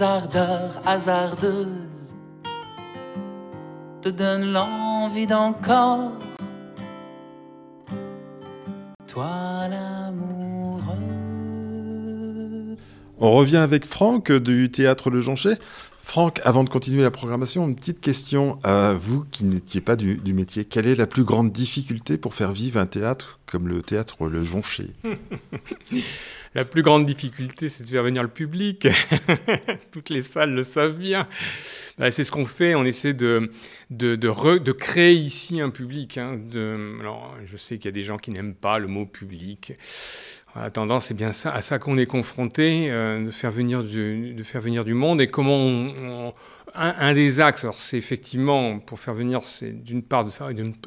Speaker 5: Ardeurs hasardeuses te donnent l'envie d'encore. Toi l'amoureux.
Speaker 3: On revient avec Franck du théâtre Le Joncher. Franck, avant de continuer la programmation, une petite question. Euh, vous qui n'étiez pas du, métier, quelle est la plus grande difficulté pour faire vivre un théâtre comme le théâtre Le Joncher
Speaker 2: La plus grande difficulté, c'est de faire venir le public. Toutes les salles le savent bien. Bah, c'est ce qu'on fait. On essaie de, de, de créer ici un public. Hein, alors, je sais qu'il y a des gens qui n'aiment pas le mot public. La tendance, c'est bien ça, à ça qu'on est confronté, euh, de, faire venir du, de faire venir du monde. Et comment un, des axes, c'est effectivement, pour faire venir, c'est d'une part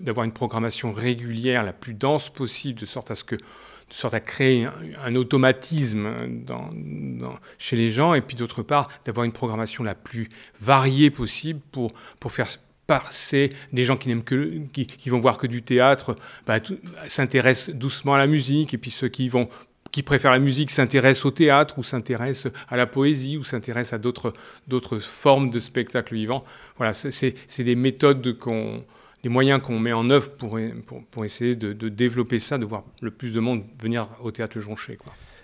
Speaker 2: d'avoir une programmation régulière, la plus dense possible, de sorte à ce que de sorte à créer un, automatisme chez les gens, et puis d'autre part, d'avoir une programmation la plus variée possible pour, pour faire passer des gens qui n'aiment que qui, vont voir que du théâtre bah, s'intéressent doucement à la musique et puis ceux qui vont qui préfèrent la musique s'intéressent au théâtre ou s'intéressent à la poésie ou s'intéressent à d'autres d'autres formes de spectacle vivant voilà c'est des méthodes qu'on des moyens qu'on met en œuvre pour, pour, pour essayer de, développer ça, de voir le plus de monde venir au théâtre Jonché.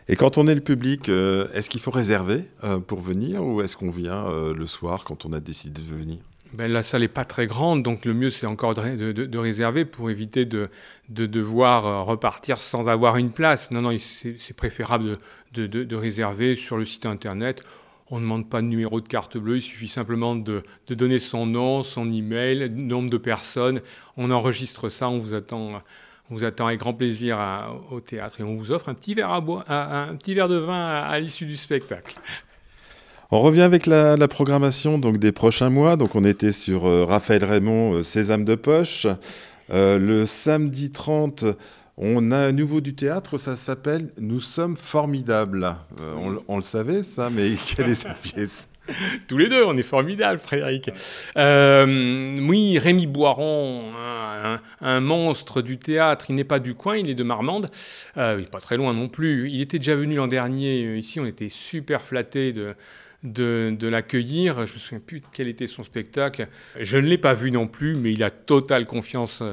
Speaker 3: Et quand on est le public, euh, est-ce qu'il faut réserver euh, pour venir ou est-ce qu'on vient euh, le soir quand on a décidé de venir?
Speaker 2: Ben, la salle n'est pas très grande, donc le mieux c'est encore de, de, de, réserver pour éviter de, devoir repartir sans avoir une place. Non, non, c'est préférable de, réserver sur le site internet. On ne demande pas de numéro de carte bleue, il suffit simplement de, donner son nom, son email, nombre de personnes. On enregistre ça, on vous attend, on vous attend avec grand plaisir au théâtre et on vous offre un petit verre, à bois, un petit verre de vin à l'issue du spectacle.
Speaker 3: On revient avec la, programmation donc des prochains mois. Donc on était sur euh, Raphaël Raymond, euh, Sésame de poche. Euh, le samedi 30, on a un nouveau du théâtre, ça s'appelle Nous sommes formidables. On, le savait ça, mais quelle est cette pièce?
Speaker 2: Tous les deux, on est formidables, Frédéric. Oui, Rémi Boiron, un, un, monstre du théâtre, il n'est pas du coin, il est de Marmande, il n'est pas très loin non plus. Il était déjà venu l'an dernier ici, on était super flattés de de, l'accueillir. Je me souviens plus quel était son spectacle. Je ne l'ai pas vu non plus, mais il a totale confiance.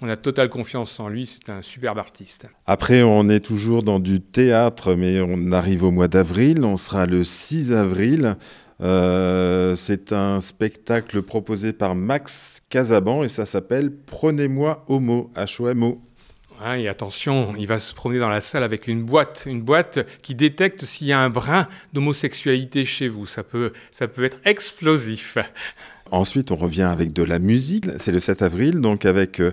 Speaker 2: On a totale confiance en lui. C'est un superbe artiste.
Speaker 3: Après, on est toujours dans du théâtre, mais on arrive au mois d'avril. On sera le 6 avril. Euh, c'est un spectacle proposé par Max Casaban et ça s'appelle Prenez-moi Homo, H-O-M-O.
Speaker 2: Hein, et attention, il va se promener dans la salle avec une boîte, une boîte qui détecte s'il y a un brin d'homosexualité chez vous. Ça peut, ça peut être explosif.
Speaker 3: Ensuite, on revient avec de la musique. C'est le 7 avril, donc avec euh,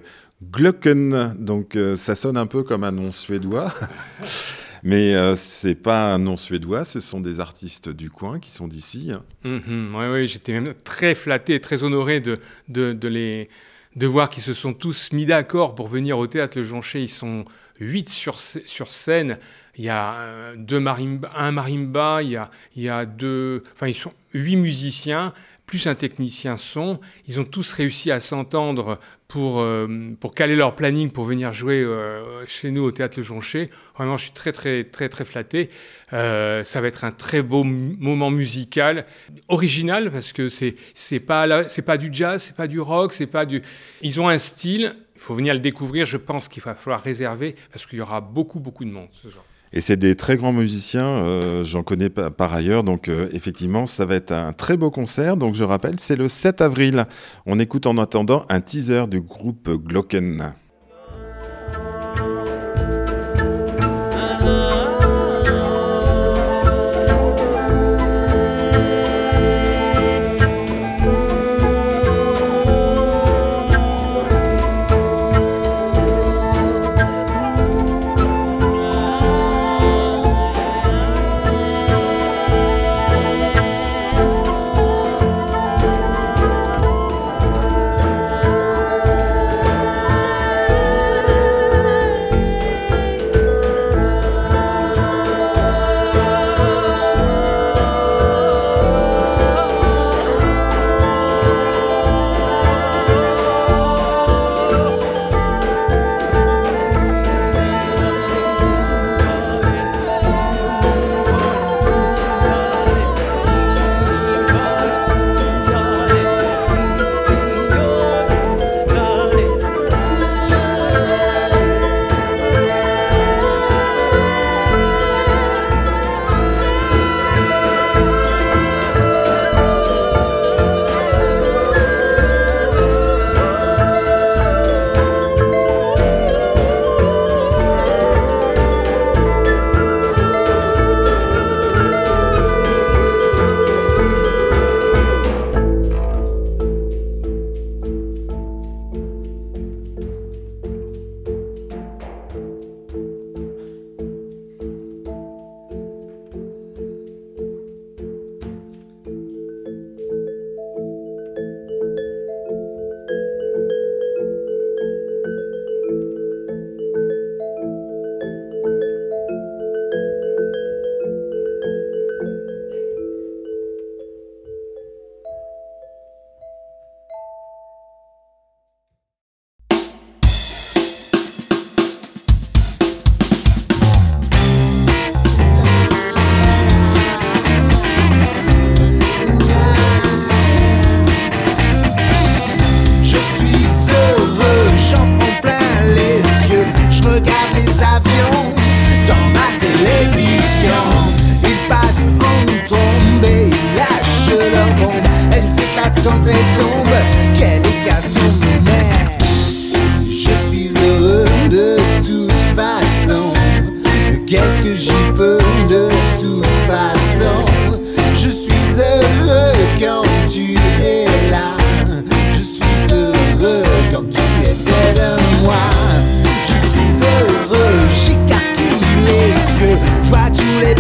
Speaker 3: Glocken. Donc euh, ça sonne un peu comme un nom suédois. Mais euh, c'est pas un nom suédois, ce sont des artistes du coin qui sont d'ici.
Speaker 2: Mm -hmm, oui, oui, j'étais même très flatté, très honoré de, de, de les de voir qu'ils se sont tous mis d'accord pour venir au théâtre Le Joncher. Ils sont huit sur, sur scène. Il y a marimba, un marimba, il y a, il y a deux, enfin ils sont huit musiciens, plus un technicien son. Ils ont tous réussi à s'entendre pour, euh, pour caler leur planning pour venir jouer euh, chez nous au Théâtre Le Jonché. Vraiment, je suis très, très, très, très flatté. Euh, ça va être un très beau moment musical, original, parce que c'est, c'est pas, c'est pas du jazz, c'est pas du rock, c'est pas du. Ils ont un style. Il faut venir le découvrir. Je pense qu'il va falloir réserver parce qu'il y aura beaucoup, beaucoup de monde ce soir.
Speaker 3: Et c'est des très grands musiciens, euh, j'en connais par ailleurs, donc euh, effectivement, ça va être un très beau concert. Donc je rappelle, c'est le 7 avril. On écoute en attendant un teaser du groupe Glocken.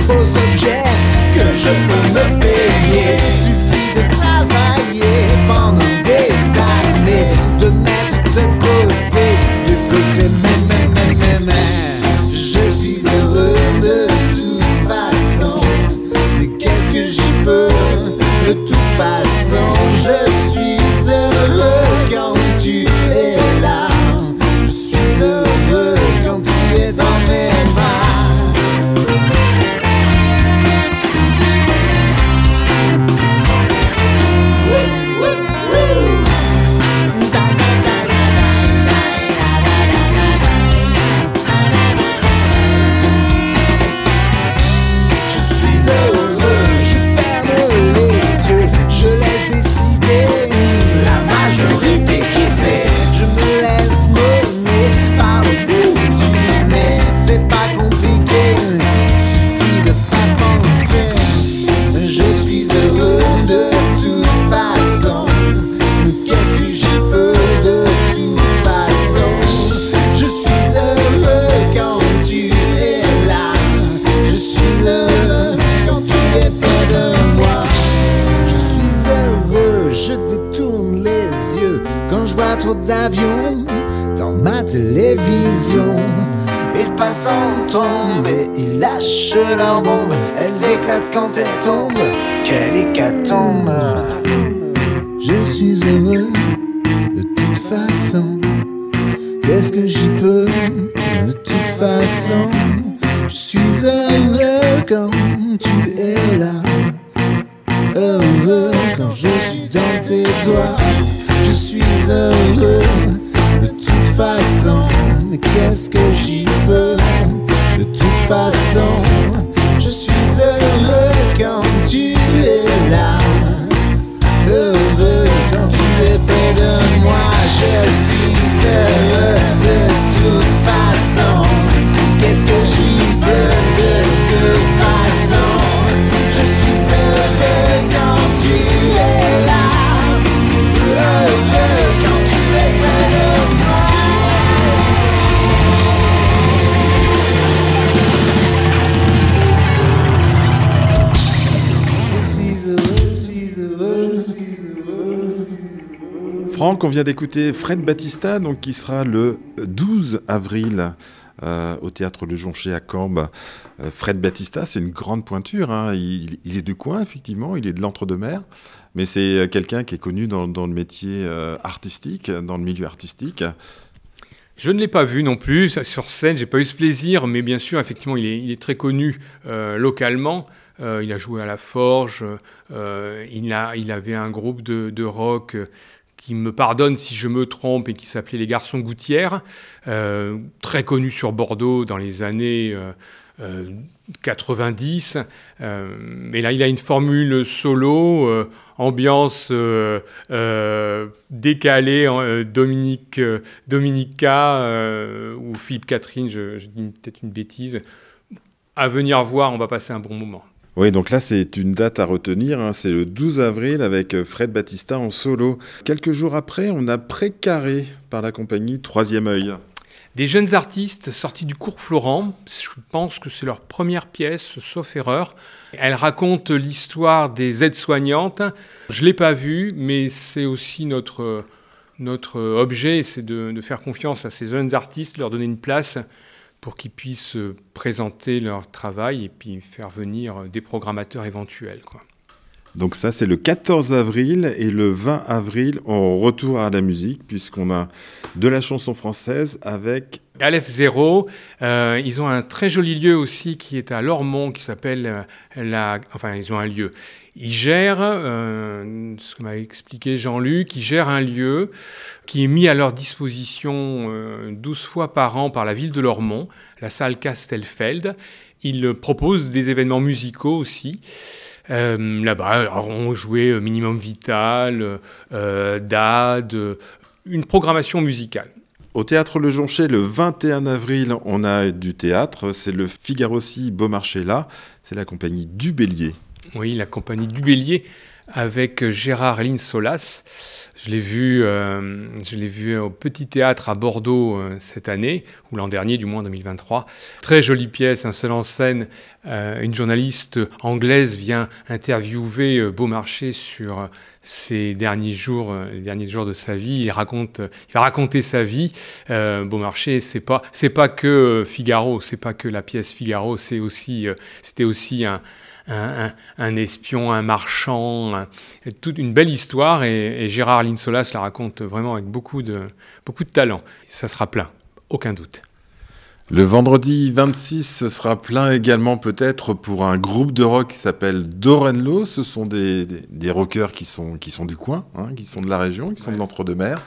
Speaker 7: Elles Je suis heureux de toute façon. Mais qu'est-ce que j'y peux? De toute façon?
Speaker 3: Franck, on vient d'écouter Fred Battista, donc qui sera le 12 avril euh, au théâtre Le Jonché à Cambes. Euh, Fred Battista, c'est une grande pointure. hein. Il, est du coin, effectivement, il est de l'entre-deux-mer, mais c'est euh, quelqu'un qui est connu dans, le métier artistique, dans le milieu artistique.
Speaker 2: Je ne l'ai pas vu non plus sur scène, j'ai pas eu ce plaisir, mais bien sûr, effectivement, il est, très connu localement. Il a joué à la Forge, il, avait un groupe de, rock qui me pardonne si je me trompe et qui s'appelait Les Garçons Gouttières, euh, très connu sur Bordeaux dans les années euh, euh, 90. Euh, mais là, il a une formule solo, ambiance décalée, Dominique, Dominica ou Philippe Catherine, je dis peut-être une bêtise. À venir voir, on va passer un bon moment.
Speaker 3: Oui, donc là, c'est une date à retenir. hein. C'est le 12 avril avec euh, Fred Battista en solo. Quelques jours après, on a Précaré par la compagnie Troisième œil.
Speaker 2: Des jeunes artistes sortis du cours Florent, je pense que c'est leur première pièce, sauf erreur. Elle raconte l'histoire des aides-soignantes. Je ne l'ai pas vue, mais c'est aussi notre, notre objet, c'est de faire confiance à ces jeunes artistes, leur donner une place pour qu'ils puissent présenter leur travail et puis faire venir des programmateurs éventuels.
Speaker 3: Donc ça, c'est le 14 avril et le 20 avril, on retourne à la musique puisqu'on a de la chanson française avec
Speaker 2: Aleph Zéro, euh, ils ont un très joli lieu aussi qui est à Lormont, qui s'appelle euh, la. Enfin, ils ont un lieu. Ils gèrent, euh, ce que m'a expliqué Jean-Luc, ils gèrent un lieu qui est mis à leur disposition euh, 12 fois par an par la ville de Lormont, la salle Castelfeld. Ils proposent des événements musicaux aussi. Euh, Là-bas, on jouait euh, Minimum Vital, euh, DAD, une programmation musicale.
Speaker 3: Au théâtre Le Jonché, le 21 avril, on a du théâtre. C'est le Figarosi Beaumarchais là. C'est la compagnie du Bélier.
Speaker 2: Oui, la compagnie du Bélier avec Gérard Lynn Solas. Je l'ai vu, euh, je l'ai vu au Petit Théâtre à Bordeaux euh, cette année, ou l'an dernier, du moins 2023. Très jolie pièce, un seul en scène. Euh, une journaliste anglaise vient interviewer Beaumarchais sur ses derniers jours, derniers jours de sa vie. Il raconte, il va raconter sa vie. Beaumarchais, c'est pas, c'est pas que Figaro, c'est pas que la pièce Figaro, c'est aussi, c'était aussi un, un, espion, un marchand, un- toute une belle histoire. Et, et Gérard Linsolas la raconte vraiment avec beaucoup de, beaucoup de talent. Ça sera plein, aucun doute.
Speaker 3: Le vendredi 26, ce sera plein également peut-être pour un groupe de rock qui s'appelle Dorenlo. Ce sont des, des, des rockers qui sont, qui sont du coin, hein, qui sont de la région, qui sont de l'entre-deux-mer.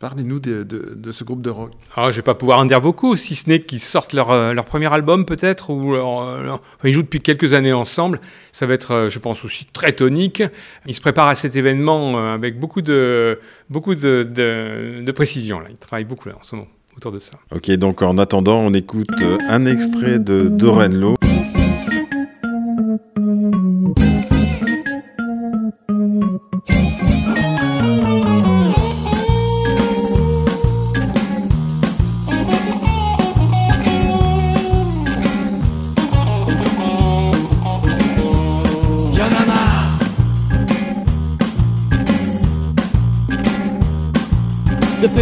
Speaker 3: Parlez-nous de, de- de ce groupe de rock.
Speaker 2: Alors, je vais pas pouvoir en dire beaucoup, si ce n'est qu'ils sortent leur, euh, leur premier album peut-être, ou leur, euh, leur- enfin, ils jouent depuis quelques années ensemble. Ça va être, euh, je pense, aussi très tonique. Ils se préparent à cet événement avec beaucoup de, beaucoup de, de, de précision. Là. Ils travaillent beaucoup là, en ce moment autour de ça.
Speaker 3: Ok, donc en attendant, on écoute un extrait de Dorenlo.
Speaker 8: Y'en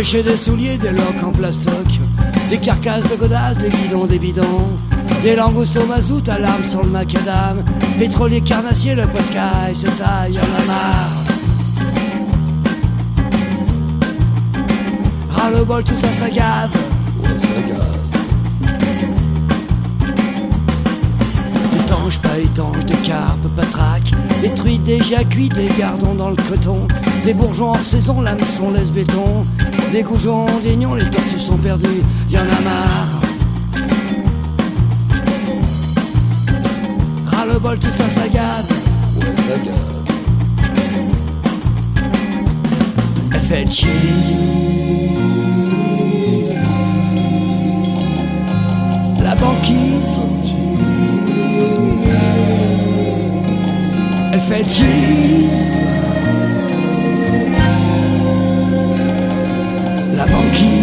Speaker 8: pêcher des souliers, des loques en plastoc, des carcasses de godasses, des guidons, des bidons, des langoustes au mazout à l'arme sur le macadam, pétrolier carnassier, le pascaille se taille, en la marre. Ras le bol, tout ça, ça gave. Ouais. Pas étanges, des carpes, patraques, des truites déjà cuits, des gardons dans le coton, des bourgeons hors saison, l'hameçon laisse béton, les goujons, des nions, les tortues sont perdues, y en a marre. Ras le bol, tout ça, ça gave. Ouais, ça gave. Cheese. La banquise. Elle fait cheese. La banquise.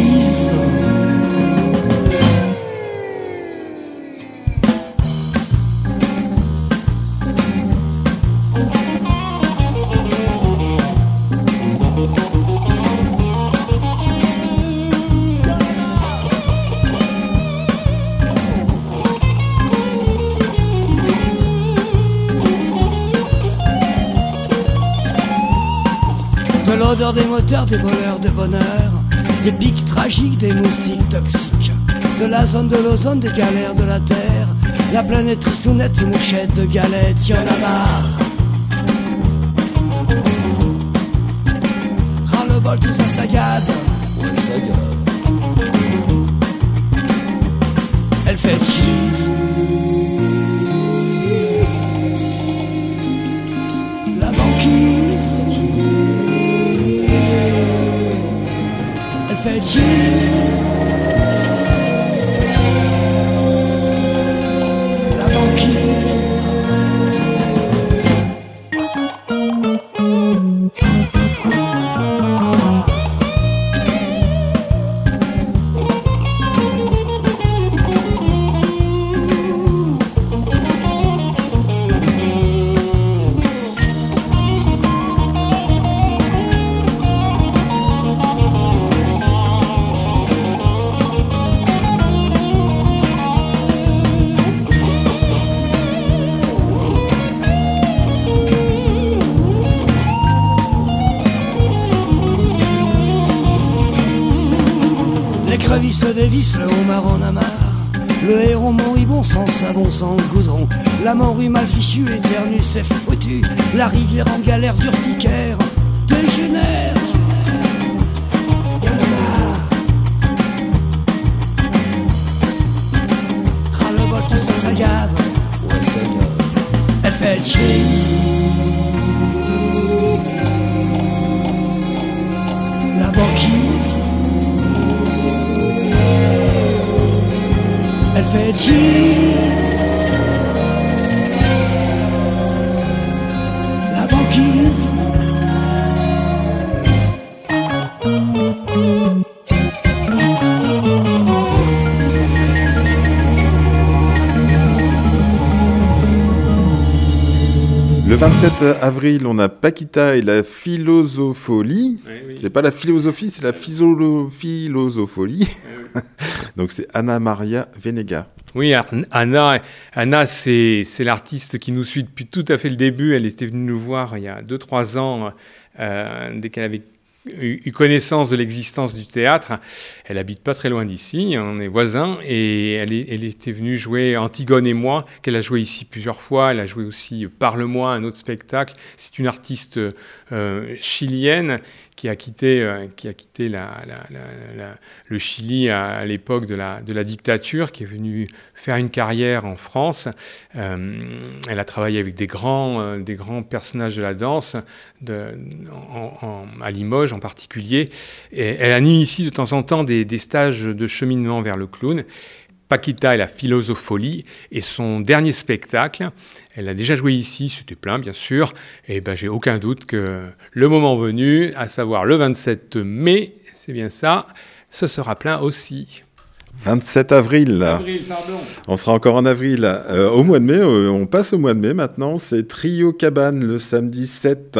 Speaker 8: Des moteurs, des voleurs de bonheur, des pics tragiques, des moustiques toxiques, de la zone de l'ozone, des galères de la terre, la planète tristounette, mouchette de galettes, y'en a marre. Ras le bol, tout ça. Elle Le homard en a marre. Le héros moribond sans savon, sans goudron. La morue mal fichue, éternue, c'est foutu. La rivière en galère d'urticaire dégénère. Y'en a marre. Ras le bol, tout ça, ça gave. Ouais, ça gave. Elle fait cheese. La banquise. Elle
Speaker 3: 27 avril, on a Paquita et la philosopholie.
Speaker 2: Oui, oui.
Speaker 3: C'est pas la philosophie, c'est la philosopholie. Donc c'est Anna Maria Venega.
Speaker 2: Oui, Anna, Anna c'est c'est l'artiste qui nous suit depuis tout à fait le début. Elle était venue nous voir il y a 2-3 ans, euh, dès qu'elle avait eu connaissance de l'existence du théâtre. Elle habite pas très loin d'ici, on est voisins, et elle était venue jouer Antigone et moi, qu'elle a joué ici plusieurs fois. Elle a joué aussi Parle-moi, un autre spectacle. C'est une artiste euh, chilienne qui a quitté, euh, qui a quitté le Chili à, l'époque de la, de la dictature, qui est venue faire une carrière en France. Euh, elle a travaillé avec des grands, euh, des grands personnages de la danse, à Limoges en particulier. Et elle anime ici de temps en temps des, des stages de cheminement vers le clown. Paquita et la philosopholie et son dernier spectacle. Elle a déjà joué ici, c'était plein bien sûr, et ben j'ai aucun doute que le moment venu, à savoir le 27 mai, c'est bien ça, ce sera plein aussi.
Speaker 3: 27 avril.
Speaker 2: Avril, pardon.
Speaker 3: On sera encore en avril. Euh, au mois de mai, euh, on passe au mois de mai maintenant. C'est Trio Cabane le samedi 7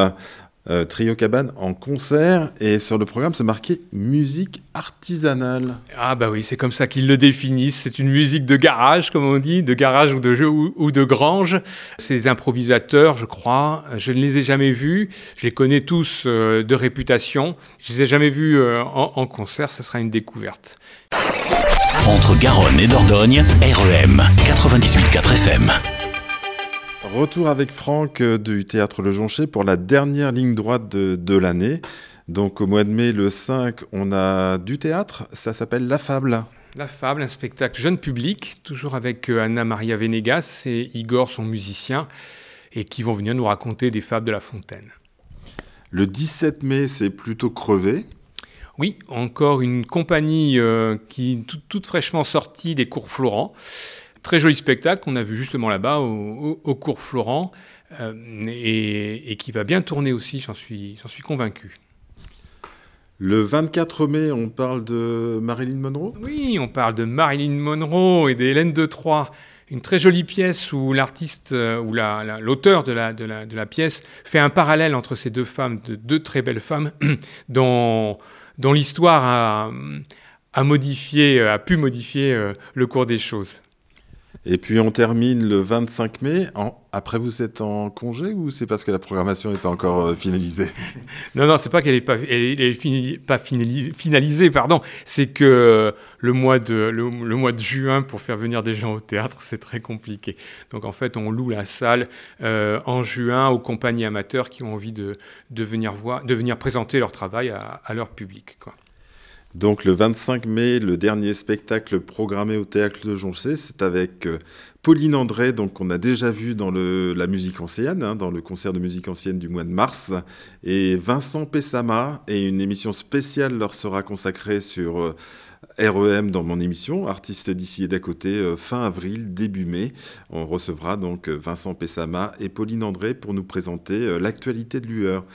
Speaker 3: euh, Trio Cabane en concert. Et sur le programme, c'est marqué musique artisanale.
Speaker 2: Ah bah oui, c'est comme ça qu'ils le définissent. C'est une musique de garage, comme on dit, de garage ou de jeu ou, de grange. C'est des improvisateurs, je crois. Je ne les ai jamais vus. Je les connais tous euh, de réputation. Je les ai jamais vus euh, en, en concert. Ce sera une découverte.
Speaker 1: Entre Garonne et Dordogne, REM 98.4 FM.
Speaker 3: Retour avec Franck euh, du Théâtre Le Jonché pour la dernière ligne droite de, l'année. Donc au mois de mai, le 5, on a du théâtre, ça s'appelle La Fable.
Speaker 2: La Fable, un spectacle jeune public, toujours avec euh, Anna Maria Venegas et Igor, son musicien, et qui vont venir nous raconter des fables de La Fontaine.
Speaker 3: Le 17 mai, c'est plutôt crevé.
Speaker 2: Oui, encore une compagnie euh, qui toute fraîchement sortie des cours Florent. Très joli spectacle qu'on a vu justement là-bas au, cours Florent euh, et, qui va bien tourner aussi, j'en suis, suis convaincu.
Speaker 3: Le 24 mai, on parle de Marilyn Monroe?
Speaker 2: Oui, on parle de Marilyn Monroe et d'Hélène de Troyes. Une très jolie pièce où l'artiste, euh, ou l'auteur de, la, de, la, de la pièce fait un parallèle entre ces deux femmes, de deux très belles femmes, dont, dont l'histoire a, a, modifié, a pu modifier le cours des choses.
Speaker 3: Et puis on termine le 25 mai. Après, vous êtes en congé ou c'est parce que la programmation n'est pas encore euh, finalisée?
Speaker 2: Non, non, c'est pas qu'elle n'est pas, pas finalisée, pardon. C'est que le mois, de, le, mois de juin, pour faire venir des gens au théâtre, c'est très compliqué. Donc en fait, on loue la salle euh, en juin aux compagnies amateurs qui ont envie de, de, venir, voir, de venir présenter leur travail à, à leur public. Quoi.
Speaker 3: Donc le 25 mai, le dernier spectacle programmé au Théâtre de Jonché, c'est avec euh, Pauline André, donc qu'on a déjà vu dans la musique ancienne, hein, dans le concert de musique ancienne du mois de mars, et Vincent Pessama, et une émission spéciale leur sera consacrée sur euh, REM dans mon émission, artiste d'ici et d'à côté, euh, fin avril, début mai. On recevra donc Vincent Pessama et Pauline André pour nous présenter l'actualité de l'UR.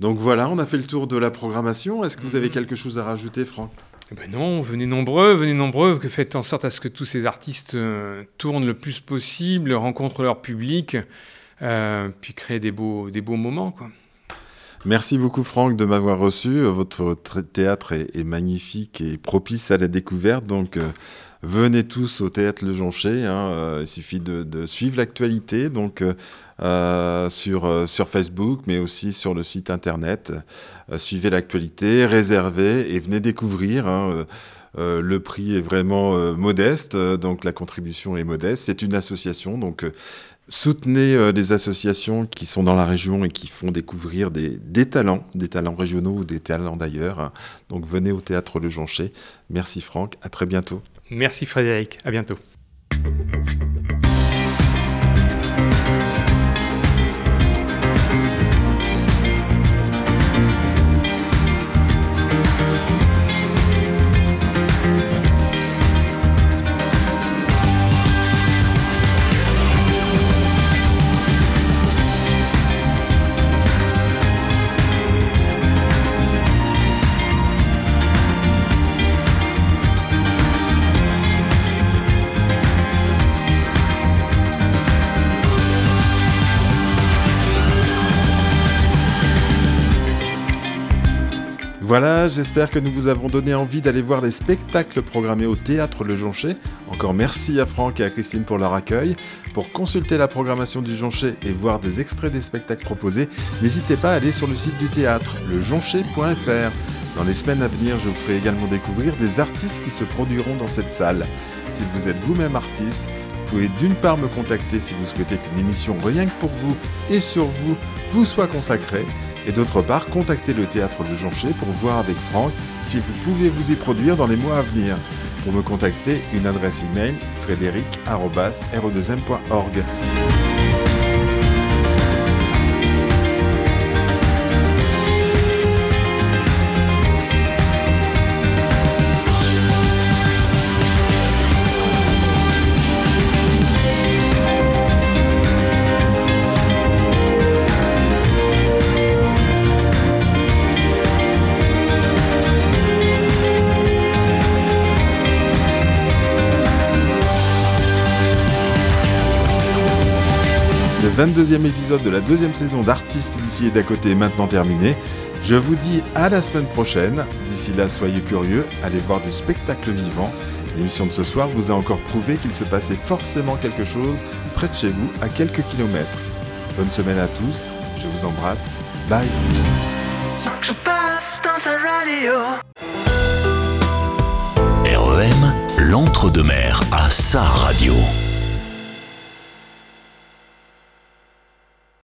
Speaker 3: Donc voilà, on a fait le tour de la programmation. Est-ce que vous avez quelque chose à rajouter, Franck?
Speaker 2: Eh ben non, venez nombreux, venez nombreux, faites en sorte à ce que tous ces artistes euh, tournent le plus possible, rencontrent leur public, euh, puis créent des beaux, des beaux moments. Quoi.
Speaker 3: Merci beaucoup Franck de m'avoir reçu. Votre théâtre est, magnifique et propice à la découverte, donc euh, venez tous au théâtre Le Jonché. Hein. il suffit de, de suivre l'actualité. Donc euh, sur, euh, sur Facebook, mais aussi sur le site internet. Euh, suivez l'actualité, réservez et venez découvrir. Hein, le prix est vraiment modeste, donc la contribution est modeste. C'est une association, donc soutenez des associations qui sont dans la région et qui font découvrir des, talents, des talents régionaux ou des talents d'ailleurs. Donc venez au théâtre Le Jonché. Merci Franck, à très bientôt.
Speaker 2: Merci Frédéric, à bientôt.
Speaker 3: Voilà, j'espère que nous vous avons donné envie d'aller voir les spectacles programmés au Théâtre Le Jonché. Encore merci à Franck et à Christine pour leur accueil. Pour consulter la programmation du Jonché et voir des extraits des spectacles proposés, n'hésitez pas à aller sur le site du théâtre, lejonché.fr. Dans les semaines à venir, je vous ferai également découvrir des artistes qui se produiront dans cette salle. Si vous êtes vous-même artiste, vous pouvez d'une part me contacter si vous souhaitez qu'une émission rien que pour vous et sur vous vous soit consacrée, et d'autre part contactez le théâtre de Jonché pour voir avec Franck si vous pouvez vous y produire dans les mois à venir. Pour me contacter, une adresse email frédéric.re2m.org. 22e épisode de la deuxième saison d'Artistes d'ici et d'à côté maintenant terminé. Je vous dis à la semaine prochaine. D'ici là, soyez curieux, allez voir du spectacle vivant. L'émission de ce soir vous a encore prouvé qu'il se passait forcément quelque chose près de chez vous, à quelques kilomètres. Bonne semaine à tous, je vous embrasse, bye
Speaker 1: REM, l'entre-deux-mer à sa radio.